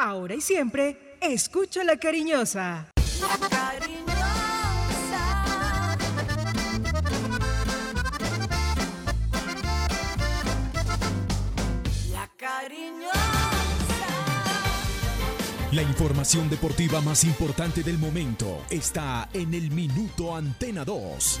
Ahora y siempre, escucho la cariñosa. La cariñosa. La cariñosa. La información deportiva más importante del momento está en el Minuto Antena 2.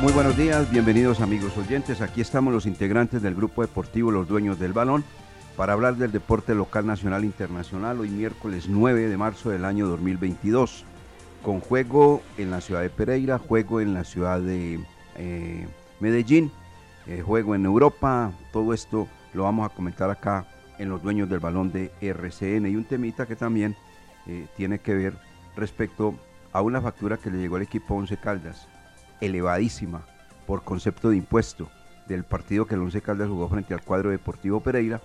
Muy buenos días, bienvenidos amigos oyentes. Aquí estamos los integrantes del grupo deportivo Los Dueños del Balón para hablar del deporte local, nacional e internacional. Hoy miércoles 9 de marzo del año 2022, con juego en la ciudad de Pereira, juego en la ciudad de eh, Medellín, eh, juego en Europa, todo esto lo vamos a comentar acá en Los Dueños del Balón de RCN y un temita que también eh, tiene que ver respecto a una factura que le llegó al equipo Once Caldas elevadísima por concepto de impuesto del partido que el Once Caldas jugó frente al cuadro deportivo Pereira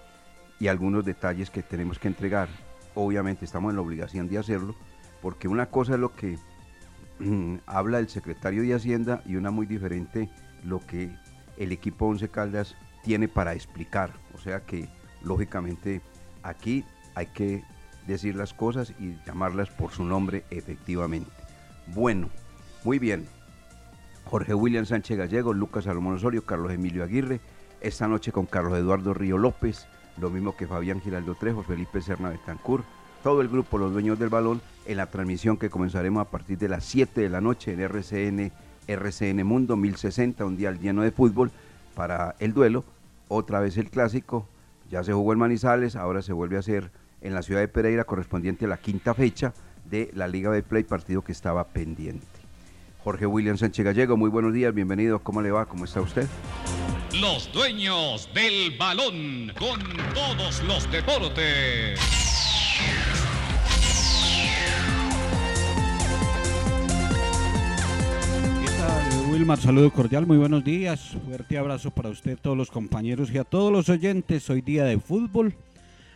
y algunos detalles que tenemos que entregar. Obviamente estamos en la obligación de hacerlo porque una cosa es lo que habla el secretario de Hacienda y una muy diferente lo que el equipo Once Caldas tiene para explicar. O sea que lógicamente aquí hay que decir las cosas y llamarlas por su nombre efectivamente. Bueno, muy bien. Jorge William Sánchez Gallego, Lucas Salomón Osorio, Carlos Emilio Aguirre, esta noche con Carlos Eduardo Río López, lo mismo que Fabián Giraldo Trejo, Felipe Serna Betancur, todo el grupo Los Dueños del Balón en la transmisión que comenzaremos a partir de las 7 de la noche en RCN, RCN Mundo 1060, un día lleno de fútbol para el duelo, otra vez el clásico, ya se jugó en Manizales, ahora se vuelve a hacer en la ciudad de Pereira correspondiente a la quinta fecha de la Liga de Play, partido que estaba pendiente. Jorge William Sánchez Gallego, muy buenos días, bienvenido, ¿cómo le va? ¿Cómo está usted? Los dueños del balón con todos los deportes. ¿Qué tal, Wilmar? Saludo cordial, muy buenos días. Fuerte abrazo para usted, todos los compañeros y a todos los oyentes. Hoy día de fútbol.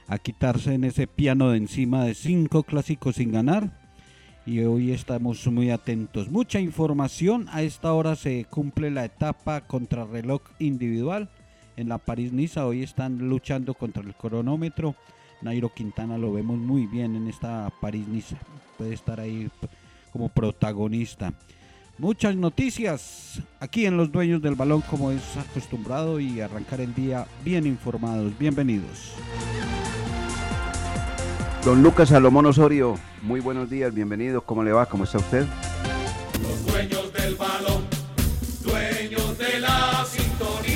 A quitarse en ese piano de encima de cinco clásicos sin ganar y hoy estamos muy atentos. Mucha información. A esta hora se cumple la etapa contra reloj individual en la París-Niza. Hoy están luchando contra el cronómetro. Nairo Quintana lo vemos muy bien en esta París-Niza. Puede estar ahí como protagonista. Muchas noticias aquí en Los Dueños del Balón como es acostumbrado y arrancar el día bien informados. Bienvenidos. Don Lucas Salomón Osorio, muy buenos días, bienvenido, ¿cómo le va? ¿Cómo está usted? Los dueños del balón, dueños de la sintonía.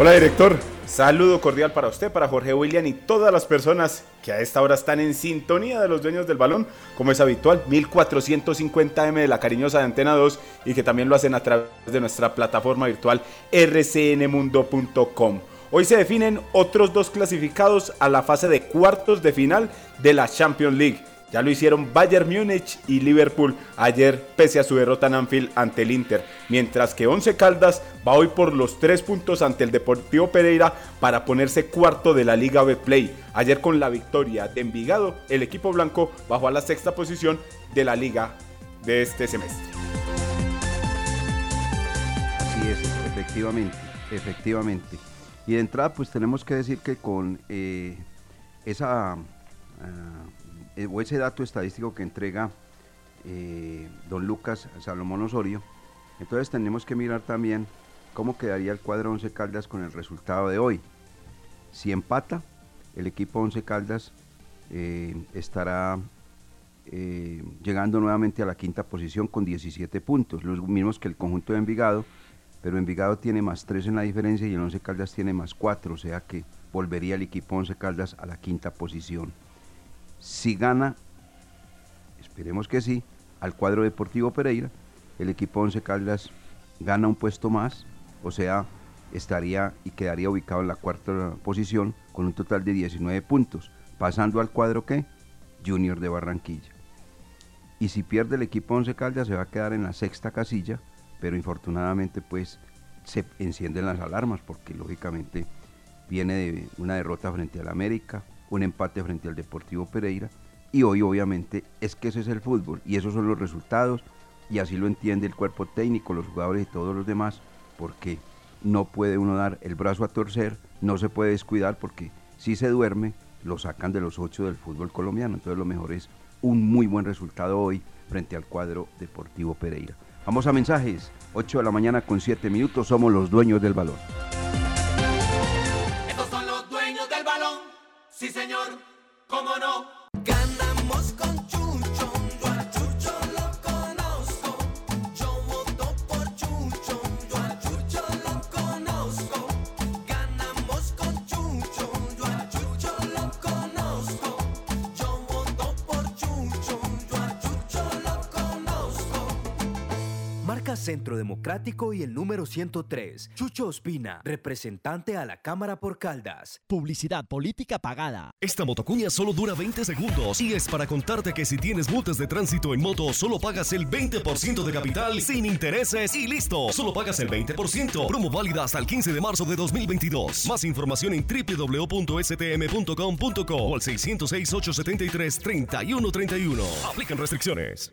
Hola director, saludo cordial para usted, para Jorge William y todas las personas que a esta hora están en sintonía de los dueños del balón, como es habitual, 1450M de la cariñosa de Antena 2 y que también lo hacen a través de nuestra plataforma virtual rcnmundo.com. Hoy se definen otros dos clasificados a la fase de cuartos de final de la Champions League. Ya lo hicieron Bayern Múnich y Liverpool ayer pese a su derrota en Anfield ante el Inter. Mientras que Once Caldas va hoy por los tres puntos ante el Deportivo Pereira para ponerse cuarto de la Liga Play. Ayer con la victoria de Envigado, el equipo blanco bajó a la sexta posición de la liga de este semestre. Así es, efectivamente, efectivamente. Y de entrada pues tenemos que decir que con eh, esa... Uh, o ese dato estadístico que entrega eh, don Lucas Salomón Osorio. Entonces tenemos que mirar también cómo quedaría el cuadro 11 Caldas con el resultado de hoy. Si empata, el equipo 11 Caldas eh, estará eh, llegando nuevamente a la quinta posición con 17 puntos, los mismos que el conjunto de Envigado, pero Envigado tiene más 3 en la diferencia y el 11 Caldas tiene más 4, o sea que volvería el equipo 11 Caldas a la quinta posición. Si gana, esperemos que sí, al cuadro Deportivo Pereira, el equipo 11 Caldas gana un puesto más, o sea, estaría y quedaría ubicado en la cuarta posición con un total de 19 puntos, pasando al cuadro que Junior de Barranquilla. Y si pierde el equipo 11 Caldas se va a quedar en la sexta casilla, pero infortunadamente pues se encienden las alarmas porque lógicamente viene de una derrota frente al América, un empate frente al Deportivo Pereira y hoy obviamente es que ese es el fútbol y esos son los resultados y así lo entiende el cuerpo técnico, los jugadores y todos los demás, porque no puede uno dar el brazo a torcer, no se puede descuidar porque si se duerme lo sacan de los ocho del fútbol colombiano, entonces lo mejor es un muy buen resultado hoy frente al cuadro Deportivo Pereira. Vamos a mensajes, 8 de la mañana con 7 minutos, somos los dueños del balón. Sí señor, cómo no. Centro Democrático y el número 103. Chucho Ospina, representante a la Cámara por Caldas. Publicidad política pagada. Esta motocuña solo dura 20 segundos y es para contarte que si tienes multas de tránsito en moto, solo pagas el 20% de capital sin intereses y listo. Solo pagas el 20%. Promo válida hasta el 15 de marzo de 2022. Más información en www.stm.com.co o al 606-873-3131. Aplican restricciones.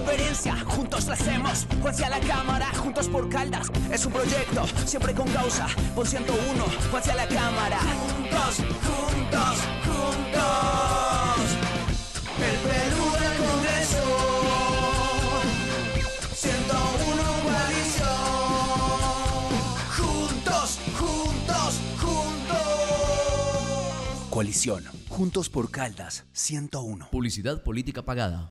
diferencia, juntos la hacemos. Juanse a la cámara, juntos por Caldas. Es un proyecto, siempre con causa. Por 101, Juanse a la cámara. Juntos, juntos, juntos. El Perú del Congreso. 101 coalición. Juntos, juntos, juntos. Coalición, juntos por Caldas, 101. Publicidad política pagada.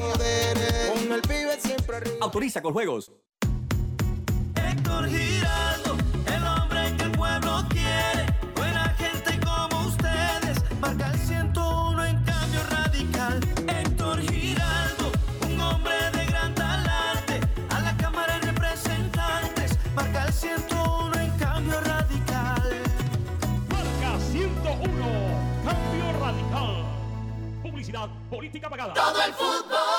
Con el pibe siempre arriba. Autoriza con juegos. Héctor Giraldo, el hombre que el pueblo quiere. Buena gente como ustedes, marca el 101 en cambio radical. Héctor Giraldo, un hombre de gran talante. A la Cámara de Representantes, marca el 101 en cambio radical. Marca 101, cambio radical. Publicidad política pagada. Todo el fútbol.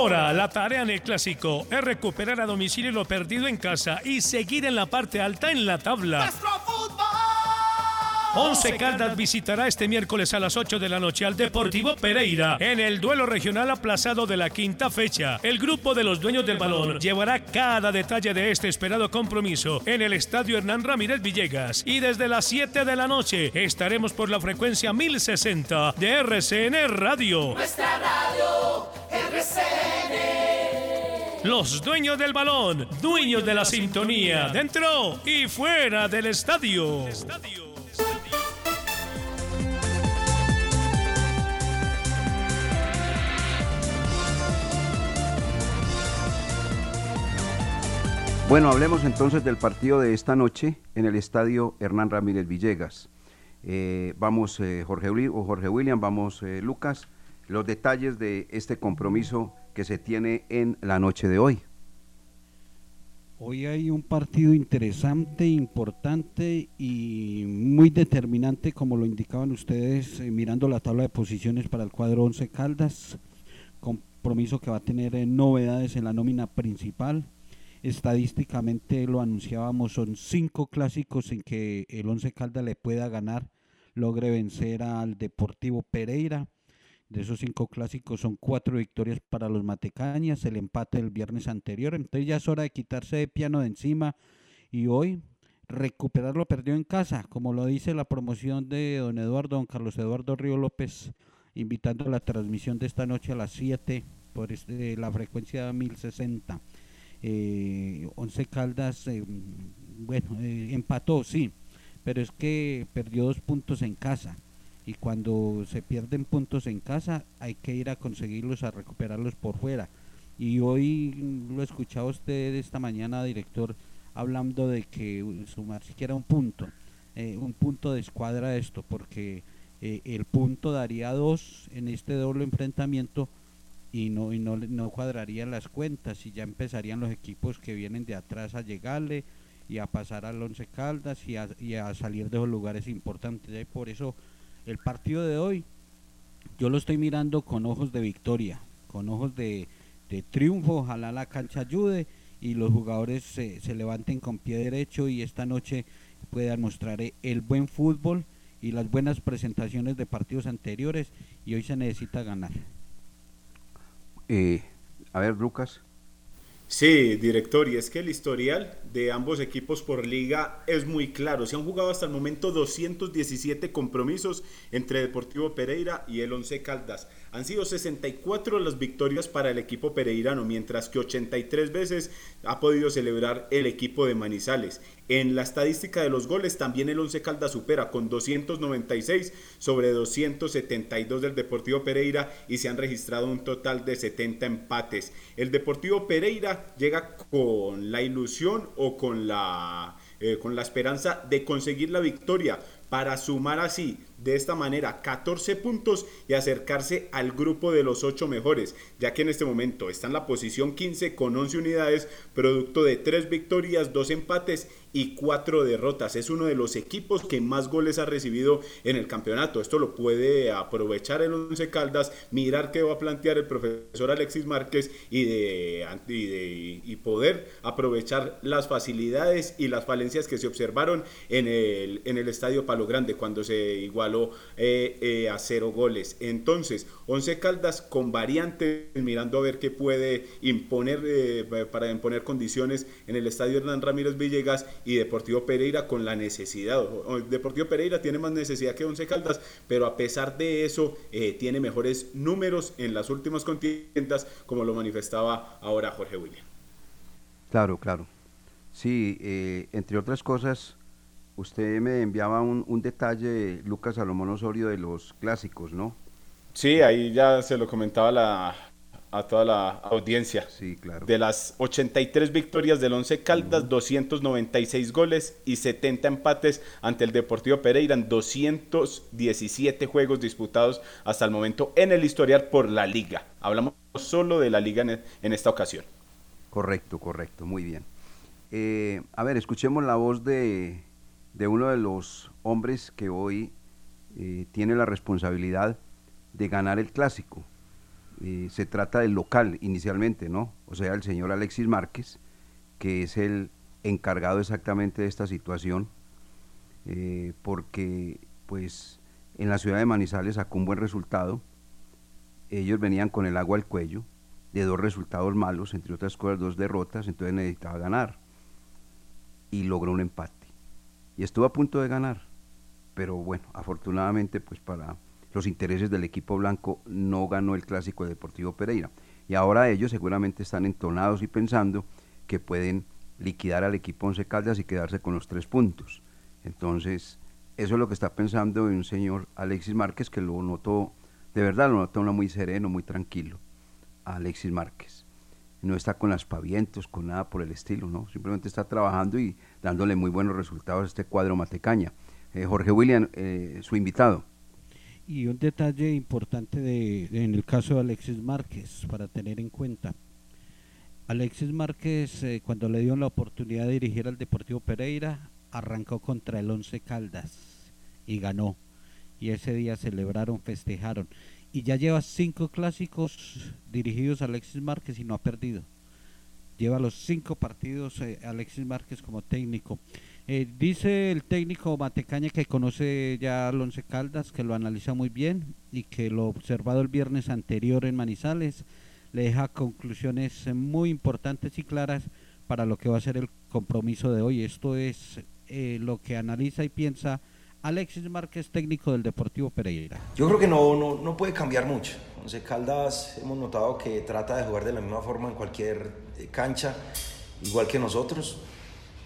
Ahora, la tarea en el clásico es recuperar a domicilio lo perdido en casa y seguir en la parte alta en la tabla. Once Caldas visitará este miércoles a las 8 de la noche al Deportivo Pereira en el duelo regional aplazado de la quinta fecha. El grupo de los dueños del balón llevará cada detalle de este esperado compromiso en el estadio Hernán Ramírez Villegas y desde las 7 de la noche estaremos por la frecuencia 1060 de RCN Radio. Nuestra radio, RCN. Los dueños del balón, dueños de la sintonía, dentro y fuera del estadio. Bueno, hablemos entonces del partido de esta noche en el estadio Hernán Ramírez Villegas. Eh, vamos, eh, Jorge, o Jorge William, vamos, eh, Lucas, los detalles de este compromiso que se tiene en la noche de hoy. Hoy hay un partido interesante, importante y muy determinante, como lo indicaban ustedes, mirando la tabla de posiciones para el cuadro 11 Caldas. Compromiso que va a tener novedades en la nómina principal estadísticamente lo anunciábamos, son cinco clásicos en que el Once Caldas le pueda ganar, logre vencer al Deportivo Pereira. De esos cinco clásicos son cuatro victorias para los Matecañas, el empate del viernes anterior. Entonces ya es hora de quitarse de piano de encima y hoy recuperar lo perdido en casa, como lo dice la promoción de don Eduardo, don Carlos Eduardo Río López, invitando a la transmisión de esta noche a las 7 por este, la frecuencia 1060 eh, Once Caldas, eh, bueno, eh, empató, sí, pero es que perdió dos puntos en casa. Y cuando se pierden puntos en casa, hay que ir a conseguirlos, a recuperarlos por fuera. Y hoy lo escuchaba usted esta mañana, director, hablando de que sumar siquiera un punto, eh, un punto de escuadra esto, porque el punto daría dos en este doble enfrentamiento y no y no, no cuadrarían las cuentas y ya empezarían los equipos que vienen de atrás a llegarle y a pasar al Once Caldas y a, y a salir de los lugares importantes. Y por eso el partido de hoy yo lo estoy mirando con ojos de victoria, con ojos de, de triunfo, ojalá la cancha ayude y los jugadores se, se levanten con pie derecho y esta noche puedan mostrar el buen fútbol y las buenas presentaciones de partidos anteriores y hoy se necesita ganar. Eh, a ver, Lucas. Sí, director, y es que el historial de ambos equipos por liga es muy claro. Se han jugado hasta el momento 217 compromisos entre Deportivo Pereira y el Once Caldas. Han sido 64 las victorias para el equipo pereirano, mientras que 83 veces ha podido celebrar el equipo de Manizales. En la estadística de los goles también el Once Caldas supera con 296 sobre 272 del Deportivo Pereira y se han registrado un total de 70 empates. El Deportivo Pereira llega con la ilusión o con la, eh, con la esperanza de conseguir la victoria para sumar así de esta manera 14 puntos y acercarse al grupo de los 8 mejores, ya que en este momento está en la posición 15 con 11 unidades, producto de 3 victorias, 2 empates y 4 derrotas. Es uno de los equipos que más goles ha recibido en el campeonato. Esto lo puede aprovechar el Once Caldas, mirar qué va a plantear el profesor Alexis Márquez y, de, y, poder aprovechar las facilidades y las falencias que se observaron en el, en el Estadio Palo Grande cuando se igual eh, eh, a cero goles. Entonces, Once Caldas con variantes, mirando a ver qué puede imponer eh, para imponer condiciones en el estadio Hernán Ramírez Villegas y Deportivo Pereira con la necesidad. Deportivo Pereira tiene más necesidad que Once Caldas, pero a pesar de eso tiene mejores números en las últimas contiendas, como lo manifestaba ahora Jorge William. Claro, claro. Sí, entre otras cosas, Usted me enviaba un, detalle, Lucas Salomón Osorio, de los clásicos, ¿no? Sí, ahí ya se lo comentaba a toda la audiencia. Sí, claro. De las 83 victorias del Once Caldas, 296 goles y 70 empates ante el Deportivo Pereira en 217 juegos disputados hasta el momento en el historial por la liga. Hablamos solo de la liga en, esta ocasión. Correcto, correcto, muy bien. Eh, a ver, escuchemos la voz de de uno de los hombres que hoy eh, tiene la responsabilidad de ganar el clásico. Eh, se trata del local inicialmente, ¿no? O sea, el señor Alexis Márquez, que es el encargado exactamente de esta situación. eh, porque pues en la ciudad de Manizales sacó un buen resultado. Ellos venían con el agua al cuello de dos resultados malos, entre otras cosas dos derrotas, entonces necesitaba ganar. Y logró un empate. Y estuvo a punto de ganar. Pero bueno, afortunadamente pues para los intereses del equipo blanco no ganó el clásico Deportivo Pereira. Y ahora ellos seguramente están entonados y pensando que pueden liquidar al equipo Once Caldas y quedarse con los tres puntos. Entonces, eso es lo que está pensando un señor Alexis Márquez, que lo notó, de verdad lo notó muy sereno, muy tranquilo, Alexis Márquez. No está con aspavientos, con nada por el estilo, ¿no? Simplemente está trabajando y dándole muy buenos resultados a este cuadro Matecaña. Eh, Jorge William, eh, su invitado. Y un detalle importante de, en el caso de Alexis Márquez, para tener en cuenta. Alexis Márquez, eh, cuando le dio la oportunidad de dirigir al Deportivo Pereira, arrancó contra el Once Caldas y ganó. Y ese día celebraron, festejaron. Y ya lleva cinco clásicos dirigidos a Alexis Márquez y no ha perdido. Lleva los cinco partidos eh, Alexis Márquez como técnico. Eh, dice el técnico Matecaña que conoce ya al Once Caldas, que lo analiza muy bien y que lo observado el viernes anterior en Manizales le deja conclusiones muy importantes y claras para lo que va a ser el compromiso de hoy. Esto es eh, lo que analiza y piensa Alexis Márquez, técnico del Deportivo Pereira. Yo creo que no, no, no puede cambiar mucho. Once Caldas hemos notado que trata de jugar de la misma forma en cualquier eh, cancha, igual que nosotros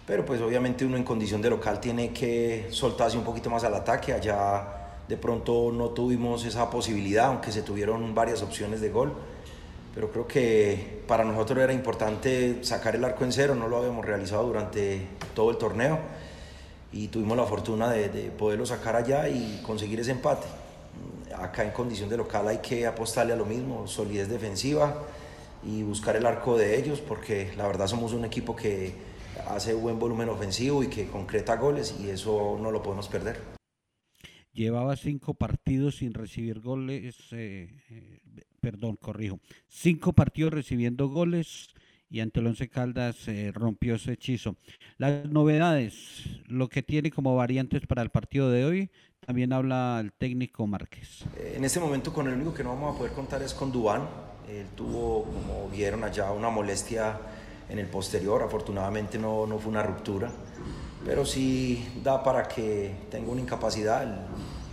pero pues obviamente uno en condición de local tiene que soltarse un poquito más al ataque. Allá de pronto no tuvimos esa posibilidad, aunque se tuvieron varias opciones de gol. Pero creo que para nosotros era importante sacar el arco en cero, no lo habíamos realizado durante todo el torneo y tuvimos la fortuna de, de poderlo sacar allá y conseguir ese empate. Acá en condición de local hay que apostarle a lo mismo, solidez defensiva y buscar el arco de ellos, porque la verdad somos un equipo que hace buen volumen ofensivo y que concreta goles y eso no lo podemos perder. Llevaba cinco partidos sin recibir goles, eh, eh, perdón, corrijo, cinco partidos recibiendo goles y ante el Once Caldas eh, rompió ese hechizo. Las novedades, lo que tiene como variantes para el partido de hoy, también habla el técnico Márquez. En este momento con el único que no vamos a poder contar es con Dubán. Él tuvo, como vieron allá, una molestia en el posterior. Afortunadamente no, no fue una ruptura, pero sí da para que tenga una incapacidad.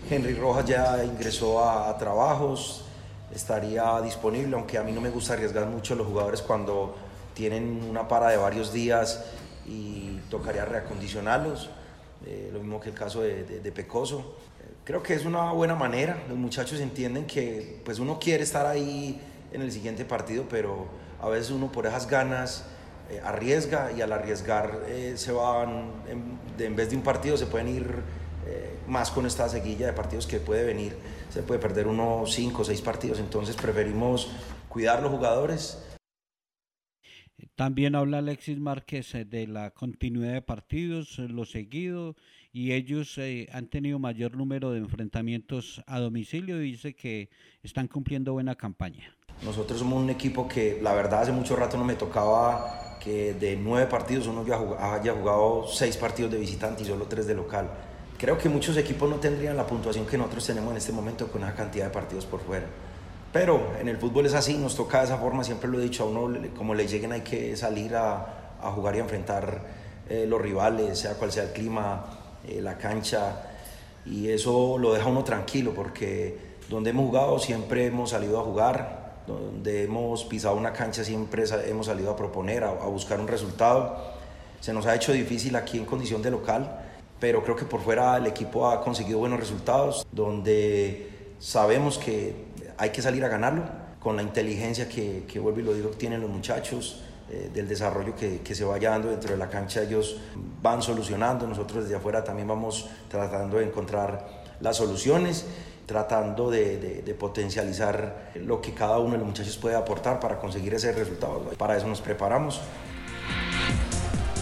Henry Rojas ya ingresó a, trabajos, estaría disponible, aunque a mí no me gusta arriesgar mucho los jugadores cuando tienen una para de varios días y tocaría reacondicionarlos, eh, lo mismo que el caso de, de, Pecoso. Creo que es una buena manera, los muchachos entienden que pues uno quiere estar ahí en el siguiente partido, pero a veces uno por esas ganas eh, arriesga y al arriesgar eh, se van, en, vez de un partido se pueden ir eh, más con esta seguilla de partidos que puede venir, se puede perder unos 5 o 6 partidos, entonces preferimos cuidar los jugadores. También habla Alexis Márquez de la continuidad de partidos, lo seguido, y ellos han tenido mayor número de enfrentamientos a domicilio y dice que están cumpliendo buena campaña. Nosotros somos un equipo que la verdad hace mucho rato no me tocaba que de nueve partidos uno ya haya jugado seis partidos de visitante y solo tres de local. Creo que muchos equipos no tendrían la puntuación que nosotros tenemos en este momento con esa cantidad de partidos por fuera. Pero en el fútbol es así, nos toca de esa forma, siempre lo he dicho, a uno como le lleguen hay que salir a, a jugar y a enfrentar eh, los rivales, sea cual sea el clima, eh, la cancha, y eso lo deja uno tranquilo porque donde hemos jugado siempre hemos salido a jugar, donde hemos pisado una cancha siempre hemos salido a proponer, a, buscar un resultado. Se nos ha hecho difícil aquí en condición de local, pero creo que por fuera el equipo ha conseguido buenos resultados, donde sabemos que hay que salir a ganarlo con la inteligencia que, que vuelvo y lo digo, tienen los muchachos, eh, del desarrollo que, que, se vaya dando dentro de la cancha, ellos van solucionando, nosotros desde afuera también vamos tratando de encontrar las soluciones tratando de, de, potencializar lo que cada uno de los muchachos puede aportar para conseguir ese resultado. Para eso nos preparamos.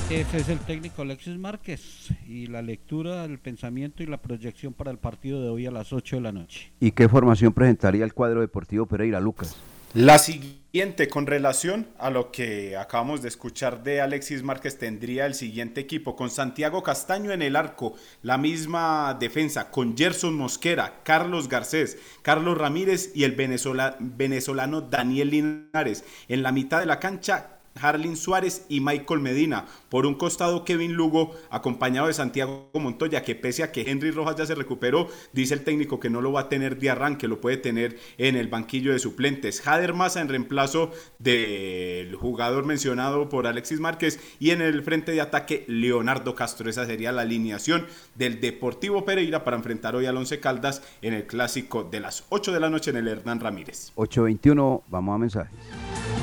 Ese es el técnico Alexis Márquez y la lectura, el pensamiento y la proyección para el partido de hoy a las 8 de la noche. ¿Y qué formación presentaría el cuadro deportivo Pereira, Lucas? La siguiente, con relación a lo que acabamos de escuchar de Alexis Márquez, tendría el siguiente equipo con Santiago Castaño en el arco, la misma defensa con Gerson Mosquera, Carlos Garcés, Carlos Ramírez y el venezolano Daniel Linares. En la mitad de la cancha, Harlin Suárez y Michael Medina. Por un costado, Kevin Lugo, acompañado de Santiago Montoya, que pese a que Henry Rojas ya se recuperó, dice el técnico que no lo va a tener de arranque, lo puede tener en el banquillo de suplentes. Jader Massa en reemplazo del jugador mencionado por Alexis Márquez y en el frente de ataque, Leonardo Castro. Esa sería la alineación del Deportivo Pereira para enfrentar hoy al Once Caldas en el clásico de las 8 de la noche en el Hernán Ramírez. 8.21, vamos a mensajes.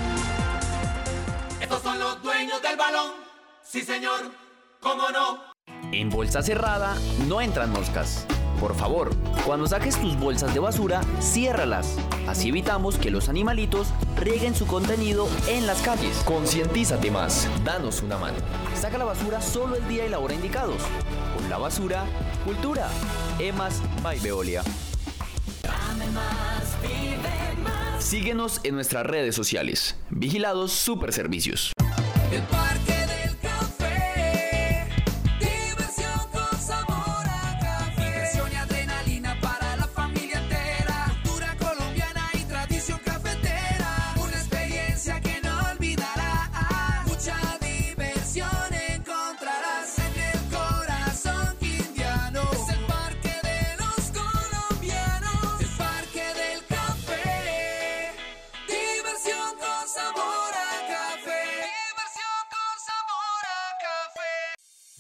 Sí, señor, cómo no. En bolsa cerrada no entran moscas. Por favor, cuando saques tus bolsas de basura, ciérralas. Así evitamos que los animalitos rieguen su contenido en las calles. Concientízate más. Danos una mano. Saca la basura solo el día y la hora indicados. Con la basura, cultura. Emas by Veolia. Síguenos en nuestras redes sociales. Vigilados Super Servicios.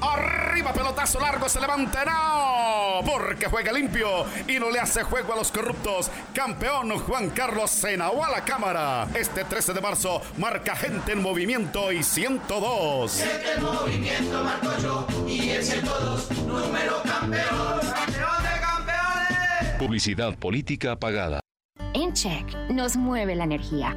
Arriba, pelotazo largo, se levanta, no, porque juega limpio y no le hace juego a los corruptos. Campeón Juan Carlos Senao a la cámara. Este 13 de marzo marca gente en movimiento y 102. El movimiento marco yo y el 102, número campeón. Campeón de campeones. Publicidad política pagada. En Check nos mueve la energía,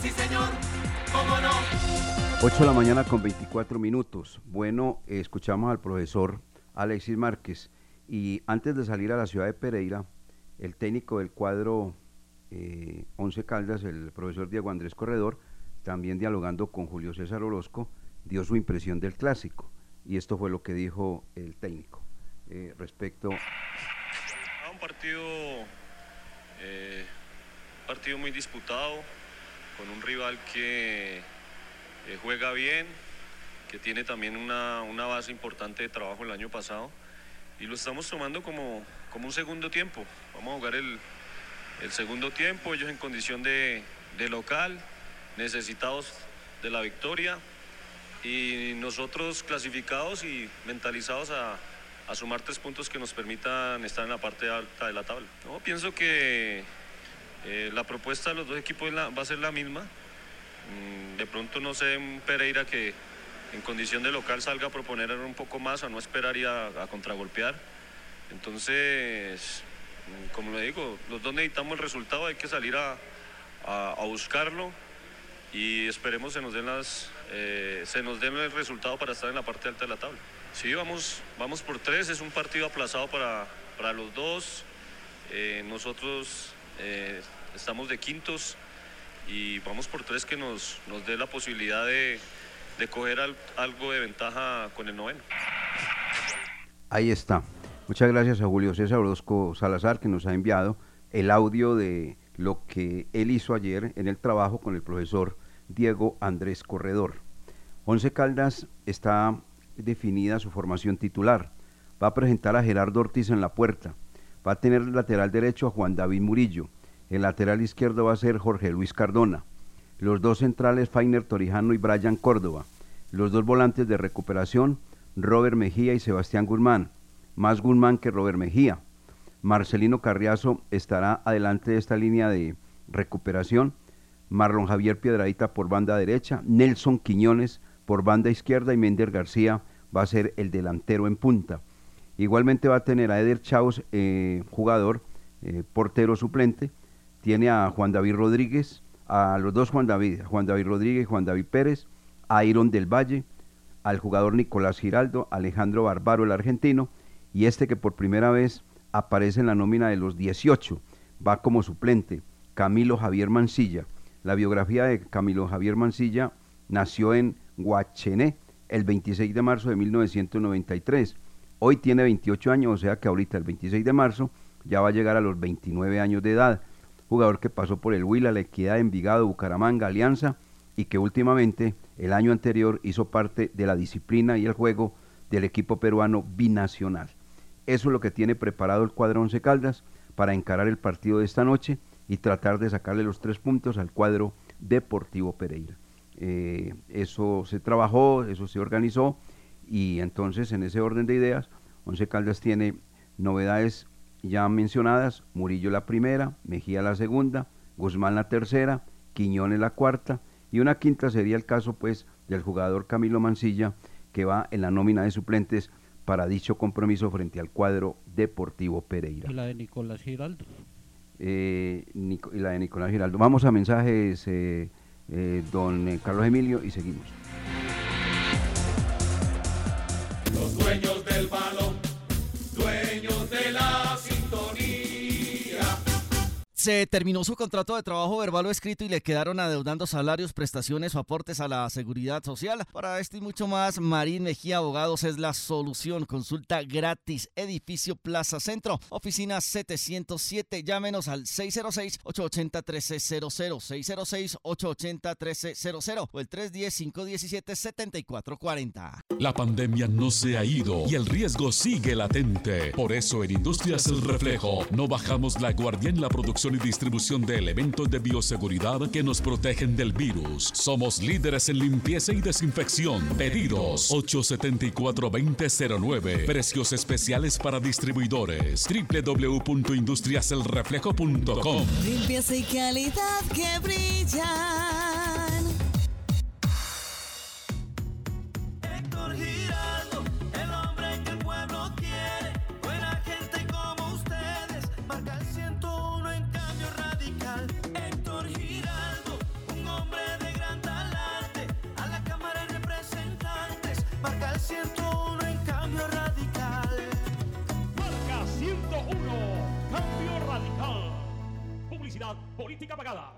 Sí, señor, cómo no. 8 de la mañana con 24 minutos. Bueno, escuchamos al profesor Alexis Márquez y antes de salir a la ciudad de Pereira, el técnico del cuadro eh, Once Caldas, el profesor Diego Andrés Corredor, también dialogando con Julio César Orozco, dio su impresión del clásico. Y esto fue lo que dijo el técnico eh, respecto a un partido, eh, partido muy disputado, con un rival que eh, juega bien, que tiene también una, una, base importante de trabajo el año pasado. Y lo estamos tomando como, como un segundo tiempo. Vamos a jugar el, el segundo tiempo, ellos en condición de, de local, necesitados de la victoria y nosotros clasificados y mentalizados a, a, sumar tres puntos que nos permitan estar en la parte alta de la tabla. ¿no? Pienso que eh, la propuesta de los dos equipos va a ser la misma. Mm, de pronto no sé un Pereira que en condición de local salga a proponer un poco más, a no esperar y a, contragolpear. Entonces, mm, como le digo, los dos necesitamos el resultado, hay que salir a buscarlo y esperemos se nos den las eh, se nos den el resultado para estar en la parte alta de la tabla. Sí, vamos, vamos por tres, es un partido aplazado para, para los dos. Eh, nosotros eh, estamos de quintos y vamos por tres que nos, nos dé la posibilidad de, de coger al, algo de ventaja con el noveno. Ahí está. Muchas gracias a Julio César Orozco Salazar que nos ha enviado el audio de lo que él hizo ayer en el trabajo con el profesor Diego Andrés Corredor. Once Caldas está definida su formación titular. Va a presentar a Gerardo Ortiz en la puerta. Va a tener lateral derecho a Juan David Murillo. El lateral izquierdo va a ser Jorge Luis Cardona. Los dos centrales, Fainer Torijano y Brian Córdoba. Los dos volantes de recuperación, Robert Mejía y Sebastián Guzmán. Más Guzmán que Robert Mejía. Marcelino Carriazo estará adelante de esta línea de recuperación. Marlon Javier Piedradita por banda derecha. Nelson Quiñones por banda izquierda y Mender García va a ser el delantero en punta. Igualmente va a tener a Eder Chaus, eh, jugador, eh, portero suplente. Tiene a Juan David Rodríguez, a los dos Juan David, Juan David Rodríguez Juan David Pérez, a Iron del Valle, al jugador Nicolás Giraldo, Alejandro Barbaro, el argentino, y este que por primera vez aparece en la nómina de los 18, va como suplente, Camilo Javier Mancilla. La biografía de Camilo Javier Mancilla nació en Guachené el 26 de marzo de 1993. Hoy tiene 28 años, o sea que ahorita el 26 de marzo ya va a llegar a los 29 años de edad. Jugador que pasó por el Huila, la Equidad, Envigado, Bucaramanga, Alianza y que últimamente, el año anterior, hizo parte de la disciplina y el juego del equipo peruano binacional. Eso es lo que tiene preparado el cuadro Once Caldas para encarar el partido de esta noche y tratar de sacarle los tres puntos al cuadro Deportivo Pereira. Eh, eso se trabajó, eso se organizó y entonces en ese orden de ideas, Once Caldas tiene novedades ya mencionadas, Murillo la primera, Mejía la segunda, Guzmán la tercera, Quiñones la cuarta y una quinta sería el caso pues del jugador Camilo Mancilla que va en la nómina de suplentes para dicho compromiso frente al cuadro Deportivo Pereira. Y la de Nicolás Giraldo. Eh, Nico- y la de Nicolás Giraldo. Vamos a mensajes, eh, eh, don Carlos Emilio, y seguimos. Los dueños Se terminó su contrato de trabajo verbal o escrito y le quedaron adeudando salarios, prestaciones o aportes a la seguridad social. Para esto y mucho más, Marín Mejía Abogados es la solución. Consulta gratis. Edificio Plaza Centro, oficina 707. Llámenos al 606-880-1300, 606-880-1300 o el 310-517-7440. La pandemia no se ha ido y el riesgo sigue latente. Por eso en Industrias El Reflejo no bajamos la guardia en la producción y distribución de elementos de bioseguridad que nos protegen del virus. Somos líderes en limpieza y desinfección. Pedidos 874-2009. Precios especiales para distribuidores. www.industriaselreflejo.com. Limpieza y calidad que brillan. Héctor Política pagada.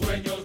Los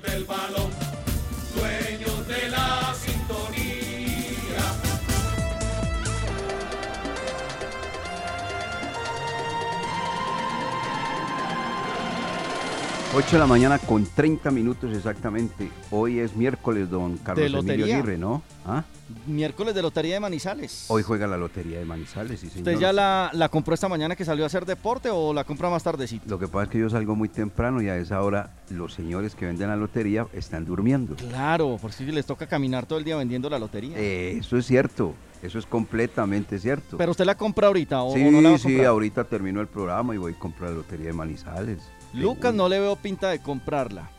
8 de la mañana con 30 minutos exactamente. Hoy es miércoles, don Carlos De Emilio lotería. Aguirre, ¿no? ¿Ah? Miércoles de Lotería de Manizales. Hoy juega la Lotería de Manizales, sí, señor. ¿Usted ya la, la compró esta mañana que salió a hacer deporte o la compra más tardecito? Lo que pasa es que yo salgo muy temprano y a esa hora los señores que venden la lotería están durmiendo. Claro, por si les toca caminar todo el día vendiendo la lotería. Eh, eso es cierto, eso es completamente cierto. Pero usted la compra ahorita o, sí, o no la va a sí, ahorita termino el programa y voy a comprar la Lotería de Manizales. Lucas no le veo pinta de comprarla.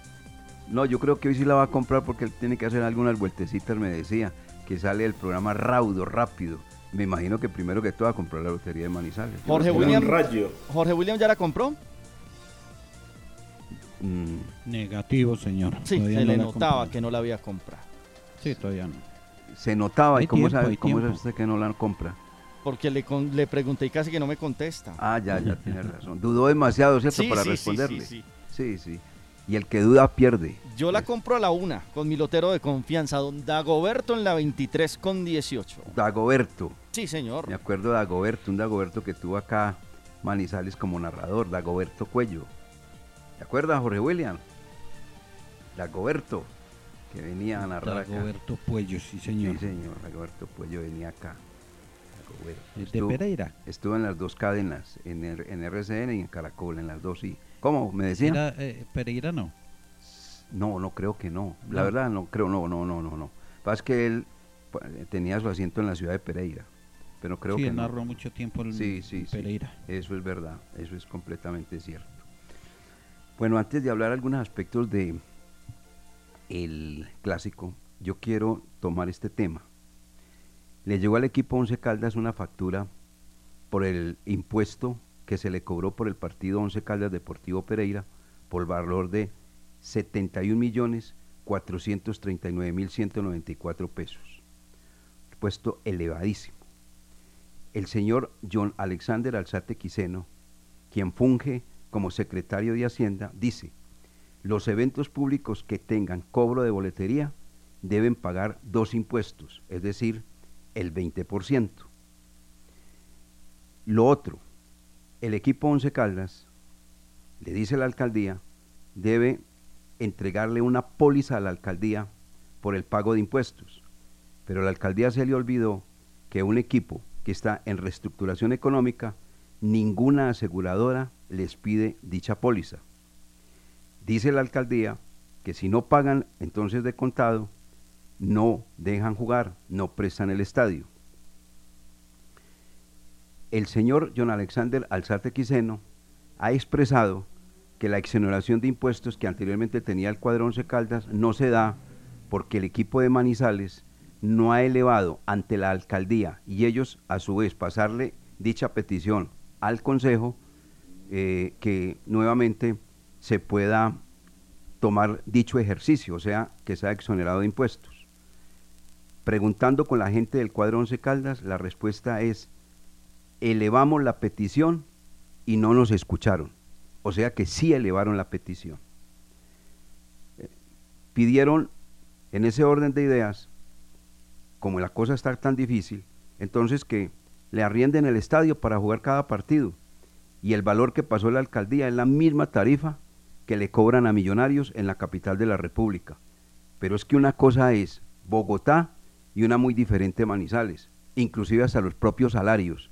No, yo creo que hoy sí la va a comprar porque él tiene que hacer algunas vueltecitas, me decía, que sale el programa raudo, rápido. Me imagino que primero que todo va a comprar la Lotería de Manizales. Jorge William, Jorge William ya la compró. Mm, Negativo, señor. Sí, Todavía se no le notaba comprado. que no la había comprado. Sí, todavía no. se notaba, ¿y cómo, tiempo, sabe, cómo sabe usted que no la compra? Porque le, con- le pregunté y casi que no me contesta. Ah, ya, ya tiene razón. Dudó demasiado, ¿cierto? Sí, Para sí, sí, responderle. sí, sí, sí. Y el que duda pierde. Yo la compro a la una con mi lotero de confianza, don Dagoberto en la 23 con 18. Dagoberto. Sí, señor. Me acuerdo de Dagoberto, un Dagoberto que tuvo acá Manizales como narrador, Dagoberto Cuello. ¿Te acuerdas, Jorge William? Dagoberto, que venía a narrar acá. Dagoberto Puello, sí, señor. Sí, señor, Dagoberto Puello venía acá. Dagoberto. ¿Es de Pereira? Estuvo en las dos cadenas, en, el- en RCN y en Caracol, en las dos, sí. ¿Cómo? ¿Me decía? Era, eh, Pereira no. No, no creo que no. La No. verdad no creo, no, no, no, no, no. Pasa que él tenía su asiento en la ciudad de Pereira, pero creo sí, que él no. narró mucho tiempo en Sí, sí, sí. Pereira. Eso es verdad, eso es completamente cierto. Bueno, antes de hablar algunos aspectos de el clásico, yo quiero tomar este tema. Le llegó al equipo Once Caldas una factura por el impuesto que se le cobró por el partido Once Caldas Deportivo Pereira por valor de 71 millones 439 mil 194 pesos. Puesto elevadísimo. El señor John Alexander Alzate Quiseno, quien funge como secretario de Hacienda, dice, los eventos públicos que tengan cobro de boletería deben pagar dos impuestos, es decir, el 20%. Lo otro, el equipo Once Caldas, le dice la alcaldía, debe entregarle una póliza a la alcaldía por el pago de impuestos. Pero la alcaldía se le olvidó que un equipo que está en reestructuración económica, ninguna aseguradora les pide dicha póliza. Dice la alcaldía que si no pagan entonces de contado, no dejan jugar, no prestan el estadio. El señor John Alexander Alzate Quiseno ha expresado que la exoneración de impuestos que anteriormente tenía el cuadro Once Caldas no se da porque el equipo de Manizales no ha elevado ante la alcaldía y ellos a su vez pasarle dicha petición al consejo eh, que nuevamente se pueda tomar dicho ejercicio, o sea, que sea exonerado de impuestos. Preguntando con la gente del cuadro Once Caldas, la respuesta es, elevamos la petición y no nos escucharon. O sea que sí elevaron la petición. Eh, Pidieron, en ese orden de ideas, como la cosa está tan difícil, entonces que le arrienden el estadio para jugar cada partido. Y el valor que pasó la alcaldía es la misma tarifa que le cobran a millonarios en la capital de la República. Pero es que una cosa es Bogotá y una muy diferente Manizales, inclusive hasta los propios salarios.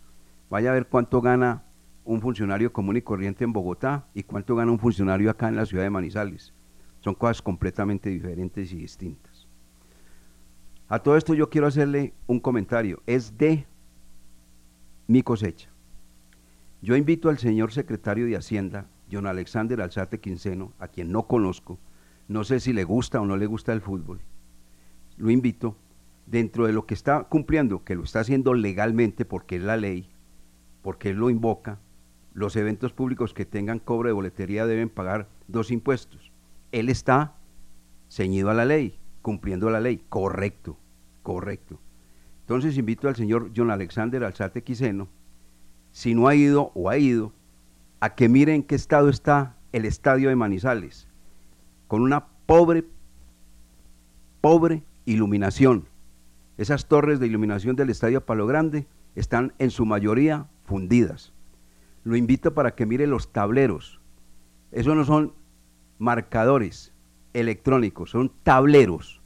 Vaya a ver cuánto gana un funcionario común y corriente en Bogotá y cuánto gana un funcionario acá en la ciudad de Manizales. Son cosas completamente diferentes y distintas. A todo esto yo quiero hacerle un comentario. Es de mi cosecha. Yo invito al señor secretario de Hacienda, John Alexander Alzate Quinceno, a quien no conozco, no sé si le gusta o no le gusta el fútbol, lo invito, dentro de lo que está cumpliendo, que lo está haciendo legalmente porque es la ley, porque él lo invoca, los eventos públicos que tengan cobro de boletería deben pagar dos impuestos. Él está ceñido a la ley, cumpliendo la ley, correcto, correcto. Entonces invito al señor John Alexander Alzate Quiseno, si no ha ido o ha ido, a que mire en qué estado está el estadio de Manizales, con una pobre, pobre iluminación. Esas torres de iluminación del estadio Palo Grande están en su mayoría fundidas. Lo invito para que mire los tableros. Esos no son marcadores electrónicos, son tableros.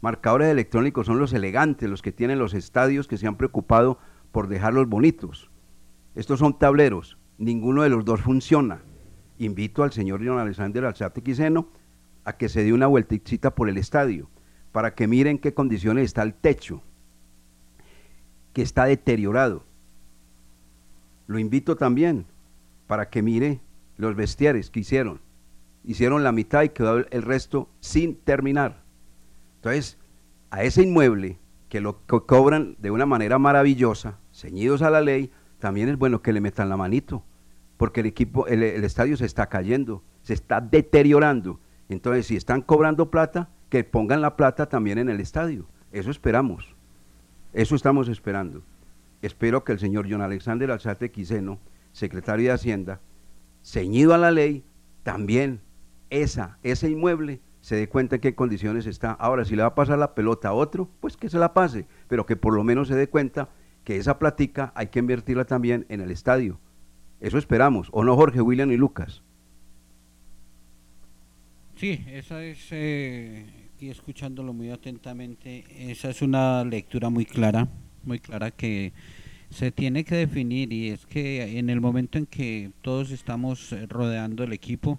Marcadores electrónicos son los elegantes, los que tienen los estadios que se han preocupado por dejarlos bonitos. Estos son tableros, ninguno de los dos funciona. Invito al señor John Alexander Alzate Quiseno a que se dé una vueltecita por el estadio, para que miren qué condiciones está el techo, que está deteriorado. Lo invito también para que mire los vestiares que hicieron. Hicieron la mitad y quedó el resto sin terminar. Entonces, a ese inmueble que lo co cobran de una manera maravillosa, ceñidos a la ley, también es bueno que le metan la manito, porque el equipo, el, el estadio se está cayendo se está deteriorando. Entonces, si están cobrando plata, que pongan la plata también en el estadio. Eso esperamos. Eso estamos esperando. Espero que el señor John Alexander Alzate Quiseno, secretario de Hacienda, ceñido a la ley, también esa, ese inmueble se dé cuenta en qué condiciones está. Ahora, si le va a pasar la pelota a otro, pues que se la pase, pero que por lo menos se dé cuenta que esa platica hay que invertirla también en el estadio. Eso esperamos, ¿o no, Jorge, William y Lucas? Sí, esa es, eh, escuchándolo muy atentamente, esa es una lectura muy clara, muy clara que se tiene que definir y es que en el momento en que todos estamos rodeando el equipo,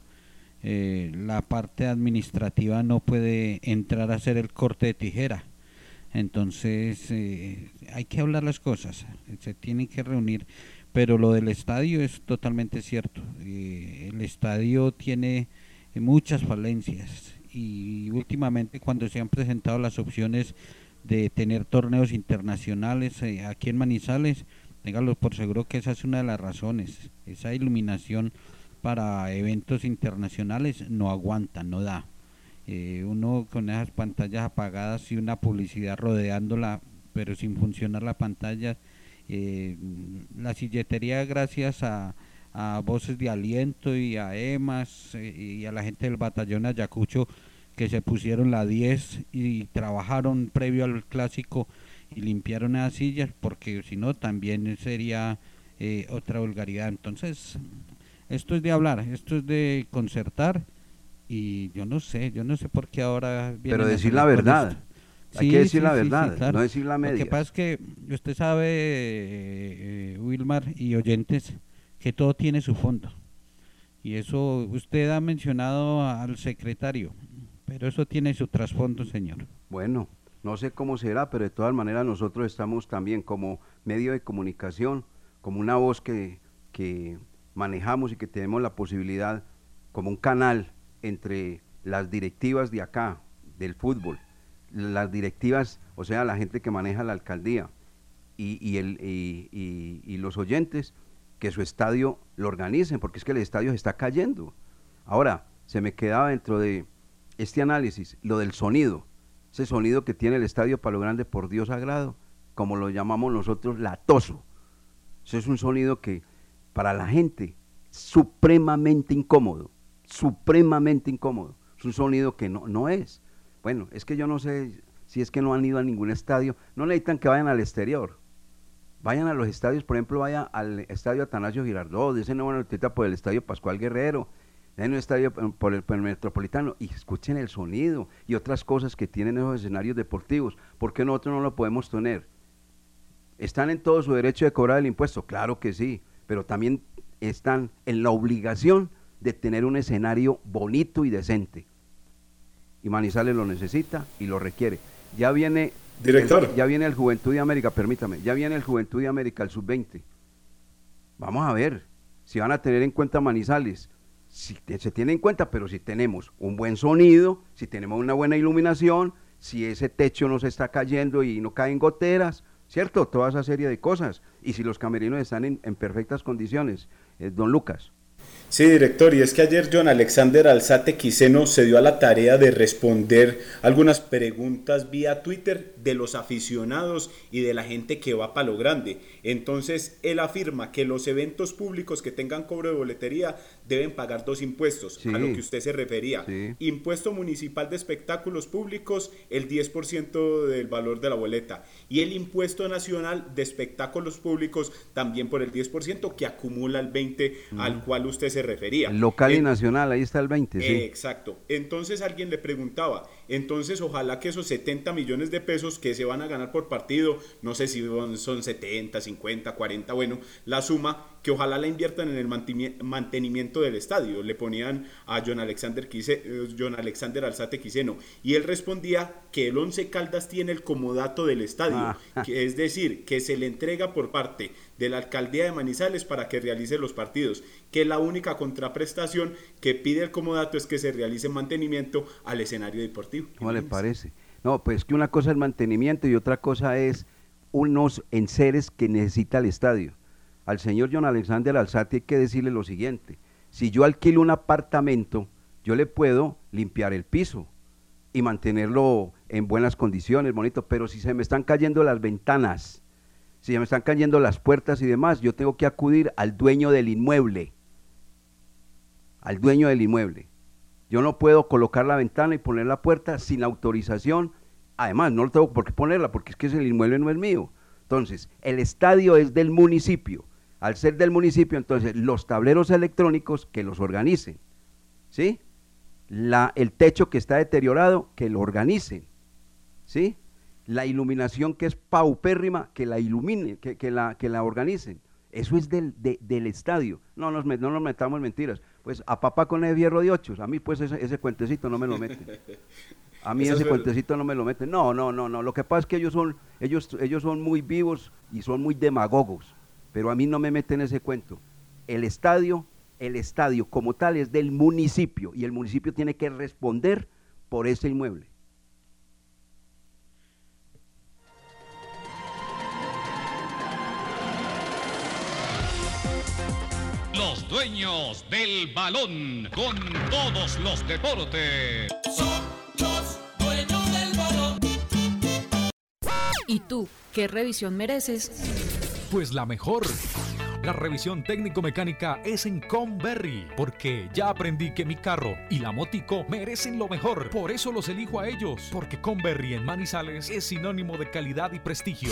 eh, la parte administrativa no puede entrar a hacer el corte de tijera. Entonces eh, hay que hablar las cosas, se tienen que reunir, pero lo del estadio es totalmente cierto. Eh, el estadio tiene muchas falencias y últimamente cuando se han presentado las opciones de tener torneos internacionales aquí en Manizales, ténganlo por seguro que esa es una de las razones, esa iluminación para eventos internacionales no aguanta, no da. Eh, uno con esas pantallas apagadas y una publicidad rodeándola, pero sin funcionar la pantalla, eh, la silletería gracias a, a, voces de aliento y a EMAS eh, y a la gente del batallón Ayacucho que se pusieron la 10 y trabajaron previo al clásico y limpiaron esas sillas porque si no también sería eh, otra vulgaridad. Entonces esto es de hablar, esto es de concertar y yo no sé, yo no sé por qué ahora... Pero decir la verdad. Hay que decir la verdad, no decir la media. Lo que pasa es que usted sabe, eh, Wilmar y oyentes, que todo tiene su fondo. Y eso usted ha mencionado al secretario, pero eso tiene su trasfondo, señor. Bueno, no sé cómo será, pero de todas maneras nosotros estamos también como medio de comunicación, como una voz que, que manejamos y que tenemos la posibilidad como un canal entre las directivas de acá, del fútbol, las directivas, o sea, la gente que maneja la alcaldía y, y el, y, y, los oyentes, que su estadio lo organicen, porque es que el estadio se está cayendo. Ahora, se me quedaba dentro de este análisis lo del sonido, ese sonido que tiene el estadio Palo Grande por Dios sagrado, como lo llamamos nosotros, latoso. Ese es un sonido que para la gente supremamente incómodo, supremamente incómodo. Es un sonido que no, no es. Bueno, es que yo no sé si es que no han ido a ningún estadio. No necesitan que vayan al exterior. Vayan a los estadios, por ejemplo, vaya al estadio Atanasio Girardot, ese no van a por el estadio Pascual Guerrero, en un estadio por el, por el, Metropolitano y escuchen el sonido y otras cosas que tienen esos escenarios deportivos. ¿Por qué nosotros no lo podemos tener? ¿Están en todo su derecho de cobrar el impuesto? Claro que sí, pero también están en la obligación de tener un escenario bonito y decente. Y Manizales lo necesita y lo requiere. Ya viene Director. ya viene el Juventud de América, permítame, ya viene el Juventud de América, el sub-20. Vamos a ver si van a tener en cuenta Manizales. Si se tiene en cuenta, pero si tenemos un buen sonido, si tenemos una buena iluminación, si ese techo no se está cayendo y no caen goteras, ¿cierto? Toda esa serie de cosas. Y si los camerinos están en, perfectas condiciones. Eh, don Lucas. Sí, director, y es que ayer John Alexander Alzate Quiseno se dio a la tarea de responder algunas preguntas vía Twitter de los aficionados y de la gente que va para lo grande. Entonces, él afirma que los eventos públicos que tengan cobro de boletería deben pagar dos impuestos, Sí. a lo que usted se refería. Sí. Impuesto municipal de espectáculos públicos, el 10% del valor de la boleta. Y el impuesto nacional de espectáculos públicos, también por el 10%, que acumula el 20% al cual usted se refería. Local y nacional, ahí está el 20, sí. Exacto. Entonces alguien le preguntaba, entonces ojalá que esos 70 millones de pesos que se van a ganar por partido, no sé si son son 70, 50, 40, bueno, la suma, que ojalá la inviertan en el mantenimiento del estadio. Le ponían a John Alexander, Quise- eh, John Alexander Alzate Quiseno. Y él respondía que el 11 Caldas tiene el comodato del estadio, Ah. que es decir, que se le entrega por parte de la alcaldía de Manizales para que realice los partidos, que la única contraprestación que pide el comodato es que se realice mantenimiento al escenario deportivo. ¿Cómo le parece? No, pues que una cosa es mantenimiento y otra cosa es unos enseres que necesita el estadio. Al señor John Alexander Alzati hay que decirle lo siguiente. Si yo alquilo un apartamento, yo le puedo limpiar el piso y mantenerlo en buenas condiciones, bonito, pero si se me están cayendo las ventanas, si se me están cayendo las puertas y demás, yo tengo que acudir al dueño del inmueble, al dueño del inmueble. Yo no puedo colocar la ventana y poner la puerta sin autorización. Además, no lo tengo por qué ponerla porque es que el inmueble no es mío. Entonces, el estadio es del municipio. Al ser del municipio, entonces, los tableros electrónicos que los organicen. ¿Sí? La, el techo que está deteriorado, que lo organicen. ¿Sí? La iluminación que es paupérrima, que la ilumine, que, que la, que la organicen. Eso es del, de- del estadio. No nos, no nos metamos en mentiras. Pues a papá con el hierro de ocho, a mí pues ese, ese cuentecito no me lo meten. A mí ese cuentecito no me lo meten. No, no, no, no. Lo que pasa es que ellos son, ellos, ellos son muy vivos y son muy demagogos. Pero a mí no me meten ese cuento. El estadio, el estadio como tal es del municipio y el municipio tiene que responder por ese inmueble. Los dueños del balón con todos los deportes. Los dueños del balón. ¿Y tú qué revisión mereces? Pues la mejor. La revisión técnico-mecánica es en Conberry, porque ya aprendí que mi carro y la motico merecen lo mejor. Por eso los elijo a ellos, porque Conberry en Manizales es sinónimo de calidad y prestigio.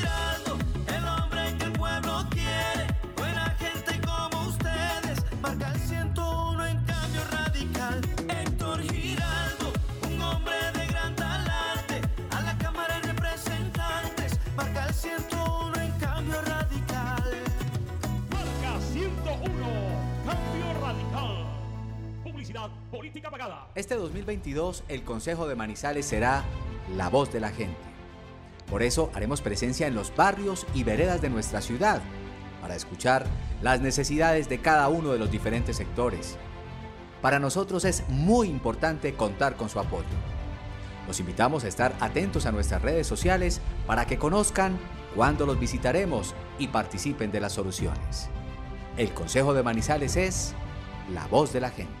política pagada. Este 2022 el Consejo de Manizales será la voz de la gente. Por eso haremos presencia en los barrios y veredas de nuestra ciudad para escuchar las necesidades de cada uno de los diferentes sectores. Para nosotros es muy importante contar con su apoyo. Los invitamos a estar atentos a nuestras redes sociales para que conozcan cuándo los visitaremos y participen de las soluciones. El Consejo de Manizales es la voz de la gente.